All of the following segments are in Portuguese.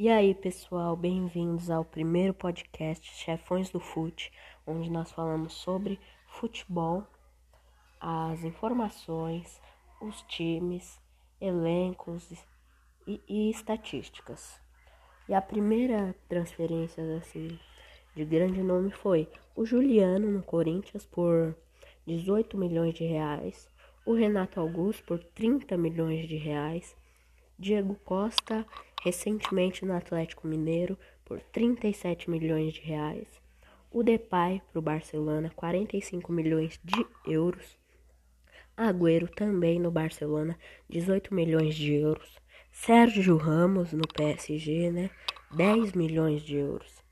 E aí, pessoal, bem-vindos ao primeiro podcast Chefões do Fute, onde nós falamos sobre futebol, as informações, os times, elencos e, e estatísticas. E a primeira transferência assim, de grande nome foi o Juliano no Corinthians por 18 milhões de reais, o Renato Augusto por 30 milhões de reais, Diego Costa recentemente no Atlético Mineiro por 37 milhões de reais, o Depay para o Barcelona 45 milhões de euros, Agüero também no Barcelona 18 milhões de euros, Sérgio Ramos no PSG, né, 10 milhões de euros,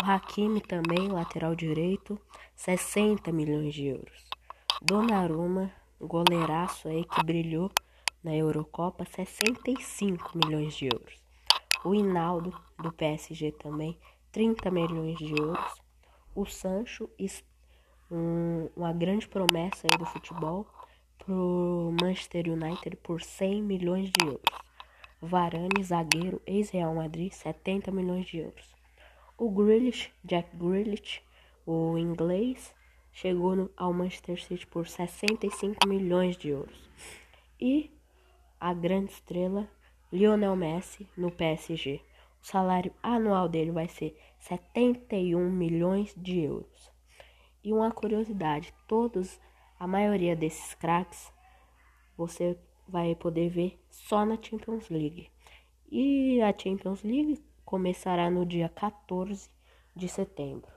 o Hakimi também lateral direito 60 milhões de euros, Donnarumma goleiraço aí que brilhou na Eurocopa 65 milhões de euros. O Hinaldo, do PSG também, 30 milhões de euros. O Sancho, um, uma grande promessa do futebol, pro Manchester United por 100 milhões de euros. Varane, zagueiro, ex-Real Madrid, 70 milhões de euros. O Grealish, Jack Grealish, o inglês, chegou no, ao Manchester City por 65 milhões de euros. E a grande estrela Lionel Messi no PSG. O salário anual dele vai ser 71 milhões de euros. E uma curiosidade, todos, a maioria desses craques, você vai poder ver só na Champions League. E a Champions League começará no dia 14 de setembro.